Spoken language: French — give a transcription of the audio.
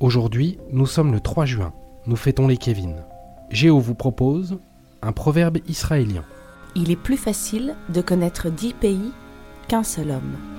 Aujourd'hui, nous sommes le 3 juin. Nous fêtons les Kevin. Géo vous propose un proverbe israélien. Il est plus facile de connaître dix pays qu'un seul homme.